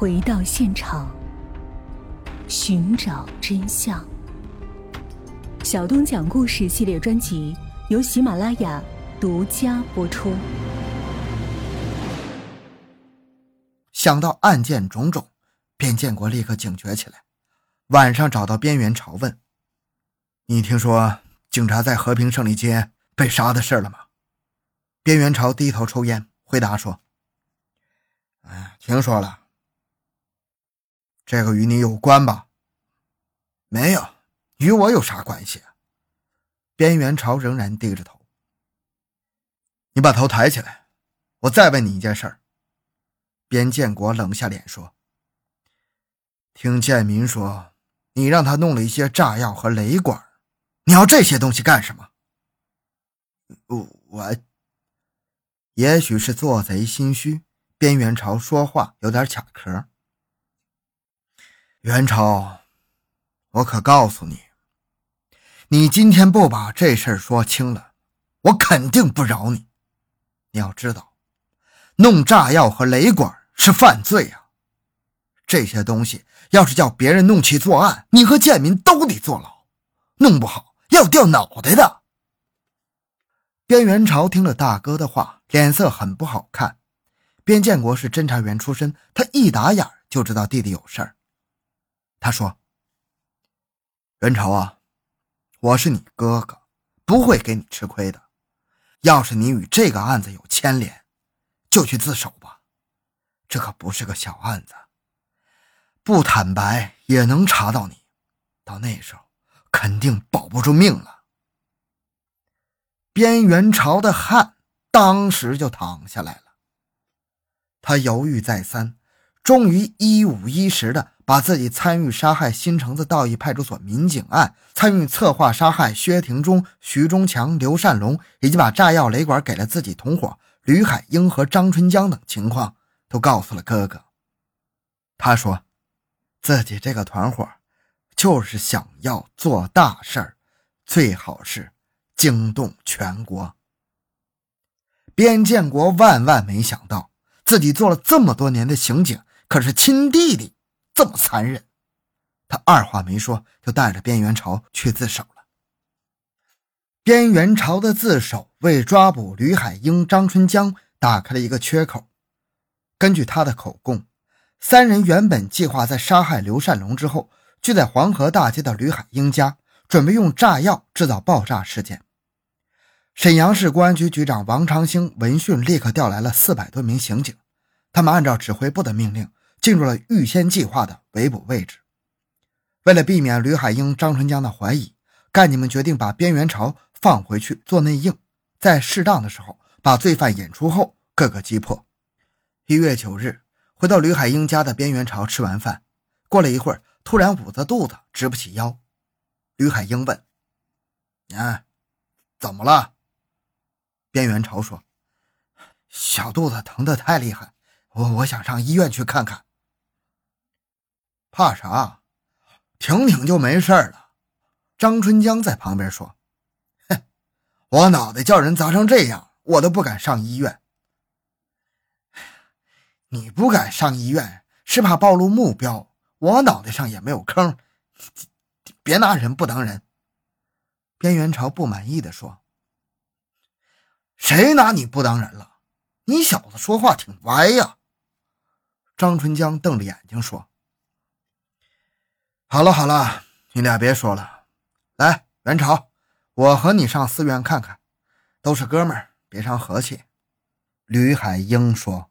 回到现场，寻找真相。小东讲故事系列专辑由喜马拉雅独家播出。想到案件种种，边建国立刻警觉起来。晚上找到边元朝问：“你听说警察在和平胜利街被杀的事了吗？”边元朝低头抽烟，回答说：“哎，听说了。这个与你有关吧？没有，与我有啥关系？”边元朝仍然低着头。你把头抬起来，我再问你一件事。边建国冷下脸说：“听建民说，你让他弄了一些炸药和雷管，你要这些东西干什么？”我我，也许是做贼心虚，边元朝说话有点卡壳。元朝，我可告诉你，你今天不把这事儿说清了，我肯定不饶你。你要知道，弄炸药和雷管。是犯罪啊！这些东西要是叫别人弄去作案，你和建民都得坐牢，弄不好要掉脑袋的。边元朝听了大哥的话，脸色很不好看。边建国是侦查员出身，他一打眼就知道弟弟有事儿。他说：“元朝啊，我是你哥哥，不会给你吃亏的。要是你与这个案子有牵连，就去自首吧。”这可不是个小案子，不坦白也能查到你，到那时候肯定保不住命了。边元朝的汗当时就淌下来了，他犹豫再三，终于一五一十的把自己参与杀害新城子道义派出所民警案、参与策划杀害薛廷忠、徐忠强、刘善龙，以及把炸药雷管给了自己同伙吕海英和张春江等情况。都告诉了哥哥。他说，自己这个团伙就是想要做大事儿，最好是惊动全国。边建国万万没想到，自己做了这么多年的刑警，可是亲弟弟这么残忍。他二话没说，就带着边元朝去自首了。边元朝的自首为抓捕吕海英、张春江打开了一个缺口。根据他的口供，三人原本计划在杀害刘善龙之后，聚在黄河大街的吕海英家，准备用炸药制造爆炸事件。沈阳市公安局局长王长兴闻讯，立刻调来了四百多名刑警，他们按照指挥部的命令，进入了预先计划的围捕位置。为了避免吕海英、张春江的怀疑，干警们决定把边元朝放回去做内应，在适当的时候把罪犯引出后，各个击破。一月九日，回到吕海英家的边元朝吃完饭，过了一会儿，突然捂着肚子，直不起腰。吕海英问：“啊，怎么了？”边元朝说：“小肚子疼得太厉害，我我想上医院去看看。”怕啥？挺挺就没事了。张春江在旁边说：“哼，我脑袋叫人砸成这样，我都不敢上医院。”你不敢上医院，是怕暴露目标。我脑袋上也没有坑，别拿人不当人。边元朝不满意的说：“谁拿你不当人了？你小子说话挺歪呀。”张春江瞪着眼睛说：“好了好了，你俩别说了。来，元朝，我和你上寺院看看，都是哥们儿，别伤和气。”吕海英说。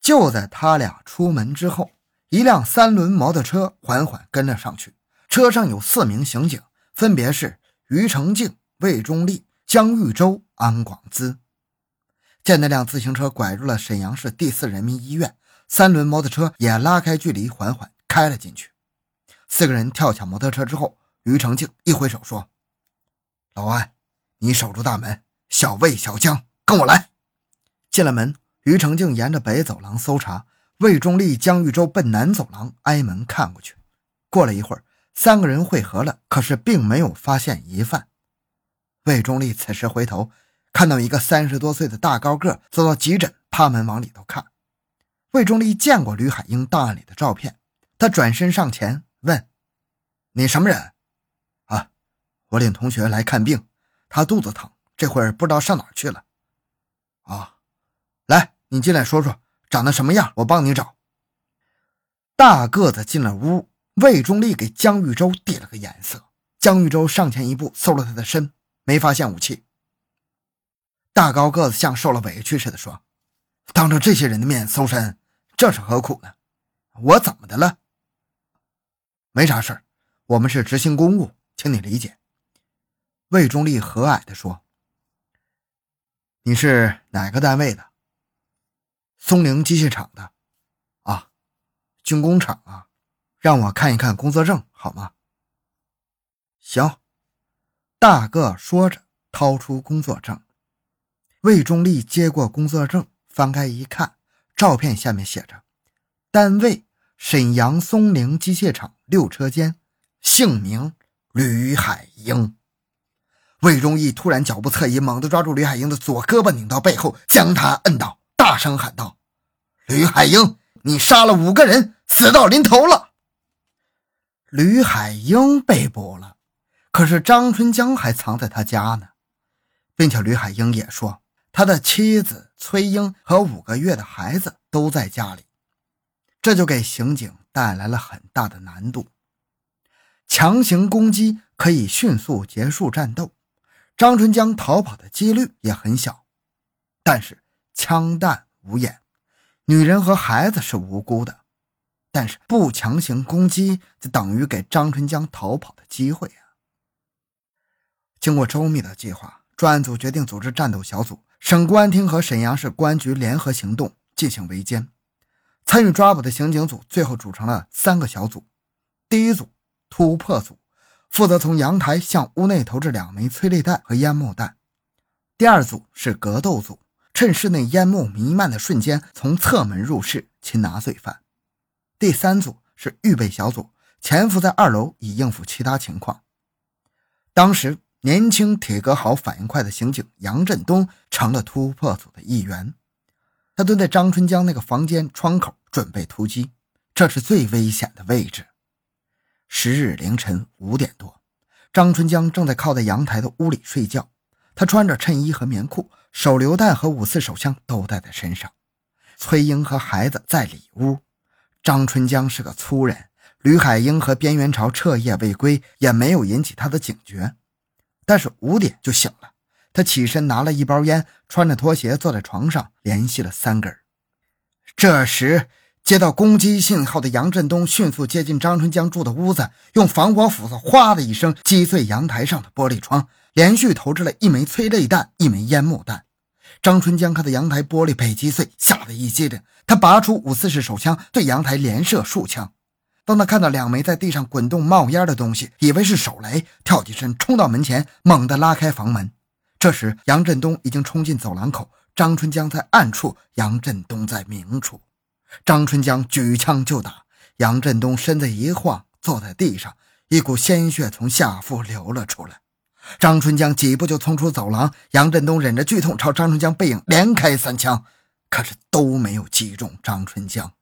就在他俩出门之后，一辆三轮摩托车缓缓跟了上去，车上有四名刑警，分别是于成静、魏忠立、江玉洲、安广资。见那辆自行车拐入了沈阳市第四人民医院，三轮摩托车也拉开距离，缓缓开了进去。四个人跳下摩托车之后，于成庆一挥手说：“老安，你守住大门，小魏、小江跟我来。”进了门。于成庆沿着北走廊搜查，魏忠立、江玉洲奔南走廊挨门看过去。过了一会儿，三个人汇合了，可是并没有发现疑犯。魏忠立此时回头，看到一个三十多岁的大高个走到急诊，趴门往里头看。魏忠立见过吕海英档案里的照片，他转身上前问：“你什么人？”“啊，我领同学来看病，他肚子疼，这会儿不知道上哪去了。”“啊，来，你进来说说，长得什么样？我帮你找。”大个子进了屋，魏忠立给江玉洲递了个眼色。江玉洲上前一步，搜了他的身，没发现武器。大高个子像受了委屈似的说：“当着这些人的面搜身，这是何苦呢？我怎么的了？没啥事儿，我们是执行公务，请你理解。”魏忠立和蔼地说：“你是哪个单位的？松陵机械厂的。啊，军工厂啊，让我看一看工作证好吗？”行。大个说着，掏出工作证。魏忠立接过工作证，翻开一看，照片下面写着：“单位沈阳松陵机械厂六车间，姓名吕海英。”魏忠义突然脚步侧移，猛地抓住吕海英的左胳膊，拧到背后，将他摁倒，大声喊道：“吕海英，你杀了五个人，死到临头了！”吕海英被捕了，可是张春江还藏在他家呢，并且吕海英也说。他的妻子崔英和五个月的孩子都在家里，这就给刑警带来了很大的难度。强行攻击可以迅速结束战斗，张春江逃跑的几率也很小。但是枪弹无眼，女人和孩子是无辜的，但是不强行攻击就等于给张春江逃跑的机会啊！经过周密的计划，专案组决定组织战斗小组。省公安厅和沈阳市公安局联合行动进行围歼，参与抓捕的刑警组最后组成了三个小组。第一组突破组负责从阳台向屋内投掷两枚催泪弹和烟幕弹；第二组是格斗组，趁室内烟幕弥漫的瞬间从侧门入室擒拿罪犯；第三组是预备小组，潜伏在二楼以应付其他情况。当时。年轻、体格好、反应快的刑警杨振东成了突破组的一员。他蹲在张春江那个房间窗口，准备突击。这是最危险的位置。十日凌晨五点多，张春江正在靠在阳台的屋里睡觉。他穿着衬衣和棉裤，手榴弹和五四手枪都带在身上。崔英和孩子在里屋。张春江是个粗人，吕海英和边元朝彻夜未归，也没有引起他的警觉。但是五点就醒了，他起身拿了一包烟，穿着拖鞋坐在床上，连续了三根。这时接到攻击信号的杨振东迅速接近张春江住的屋子，用防火斧子“哗”的一声击碎阳台上的玻璃窗，连续投掷了一枚催泪弹、一枚烟幕弹。张春江看到阳台玻璃被击碎，吓得一激灵，他拔出五四式手枪，对阳台连射数枪。当他看到两枚在地上滚动冒烟的东西，以为是手雷，跳起身冲到门前，猛地拉开房门。这时，杨振东已经冲进走廊口，张春江在暗处，杨振东在明处。张春江举枪就打，杨振东身子一晃，坐在地上，一股鲜血从下腹流了出来。张春江几步就冲出走廊，杨振东忍着剧痛朝张春江背影连开三枪，可是都没有击中张春江。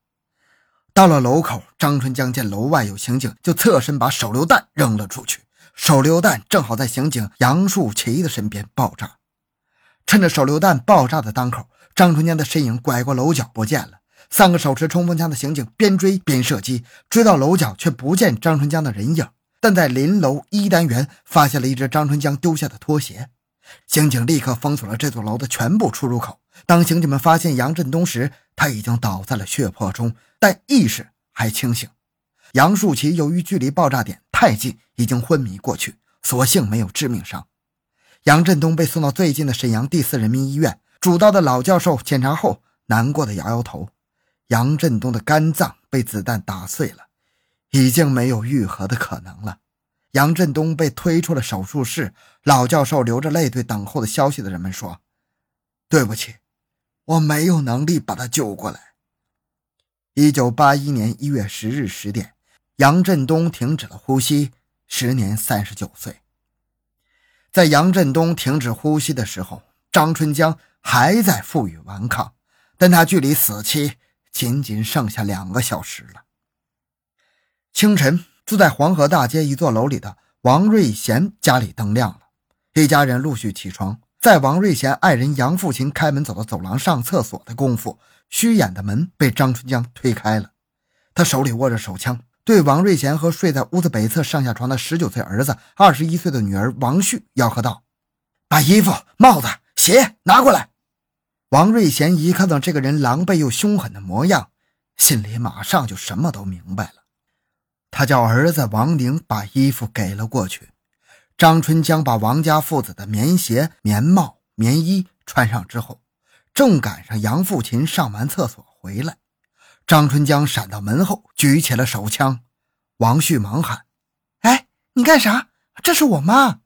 到了楼口，张春江见楼外有刑警，就侧身把手榴弹扔了出去。手榴弹正好在刑警杨树奇的身边爆炸。趁着手榴弹爆炸的当口，张春江的身影拐过楼角不见了。三个手持冲锋枪的刑警边追边射击，追到楼角却不见张春江的人影，但在临楼一单元发现了一只张春江丢下的拖鞋。刑警立刻封锁了这座楼的全部出入口。当刑警们发现杨振东时，他已经倒在了血泊中。但意识还清醒，杨树奇由于距离爆炸点太近，已经昏迷过去，所幸没有致命伤。杨振东被送到最近的沈阳第四人民医院，主刀的老教授检查后难过的摇摇头：杨振东的肝脏被子弹打碎了，已经没有愈合的可能了。杨振东被推出了手术室，老教授流着泪对等候的消息的人们说：“对不起，我没有能力把他救过来。”一九八一年一月十日十点，杨振东停止了呼吸，时年三十九岁。在杨振东停止呼吸的时候，张春江还在负隅顽抗，但他距离死期仅仅剩下两个小时了。清晨，住在黄河大街一座楼里的王瑞贤家里灯亮了，一家人陆续起床。在王瑞贤爱人杨富琴开门走到走廊上厕所的功夫，虚掩的门被张春江推开了。他手里握着手枪，对王瑞贤和睡在屋子北侧上下床的十九岁儿子、二十一岁的女儿王旭吆喝道：“把衣服、帽子、鞋拿过来！”王瑞贤一看到这个人狼狈又凶狠的模样，心里马上就什么都明白了。他叫儿子王宁把衣服给了过去。张春江把王家父子的棉鞋、棉帽、棉衣穿上之后，正赶上杨富琴上完厕所回来。张春江闪到门后，举起了手枪。王旭忙喊：“哎，你干啥？这是我妈！”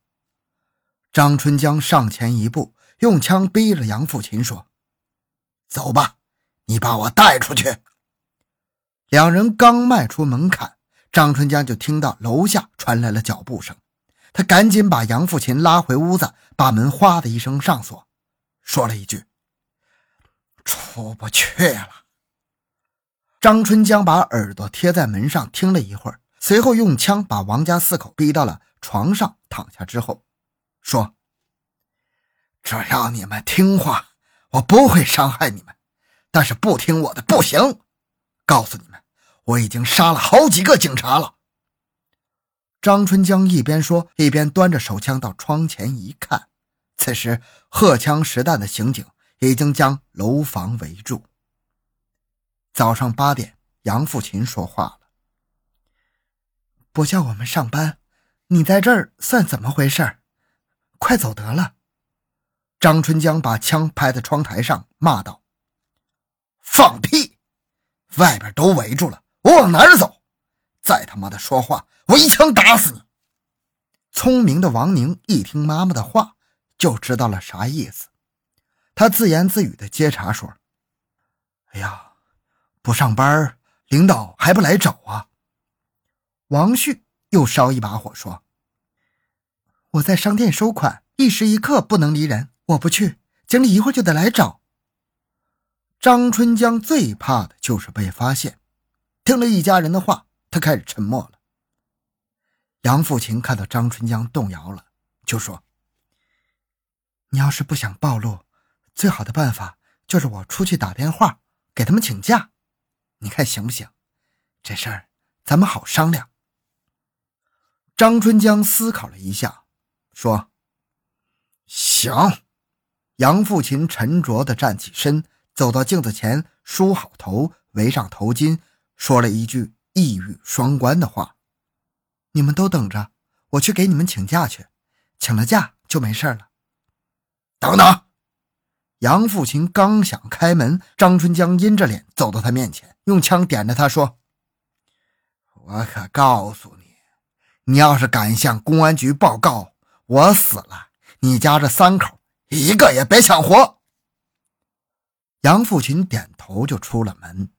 张春江上前一步，用枪逼着杨富琴说：“走吧，你把我带出去。”两人刚迈出门槛，张春江就听到楼下传来了脚步声。他赶紧把杨富琴拉回屋子，把门哗的一声上锁，说了一句：“出不去了。”张春江把耳朵贴在门上听了一会儿，随后用枪把王家四口逼到了床上躺下之后，说：“只要你们听话，我不会伤害你们；但是不听我的不行。告诉你们，我已经杀了好几个警察了。”张春江一边说，一边端着手枪到窗前一看。此时，荷枪实弹的刑警已经将楼房围住。早上八点，杨富琴说话了：“不叫我们上班，你在这儿算怎么回事？快走得了！”张春江把枪拍在窗台上，骂道：“放屁！外边都围住了，我往哪儿走？再他妈的说话！”我一枪打死你！聪明的王宁一听妈妈的话，就知道了啥意思。他自言自语的接茬说：“哎呀，不上班，领导还不来找啊？”王旭又烧一把火说：“我在商店收款，一时一刻不能离人，我不去，经理一会儿就得来找。”张春江最怕的就是被发现。听了一家人的话，他开始沉默了。杨富琴看到张春江动摇了，就说：“你要是不想暴露，最好的办法就是我出去打电话给他们请假，你看行不行？这事儿咱们好商量。”张春江思考了一下，说：“行。”杨富琴沉着地站起身，走到镜子前，梳好头，围上头巾，说了一句一语双关的话。你们都等着，我去给你们请假去，请了假就没事了。等等，杨富琴刚想开门，张春江阴着脸走到他面前，用枪点着他说：“我可告诉你，你要是敢向公安局报告我死了，你家这三口一个也别想活。”杨富琴点头就出了门，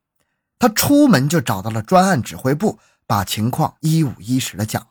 他出门就找到了专案指挥部。把情况一五一十的讲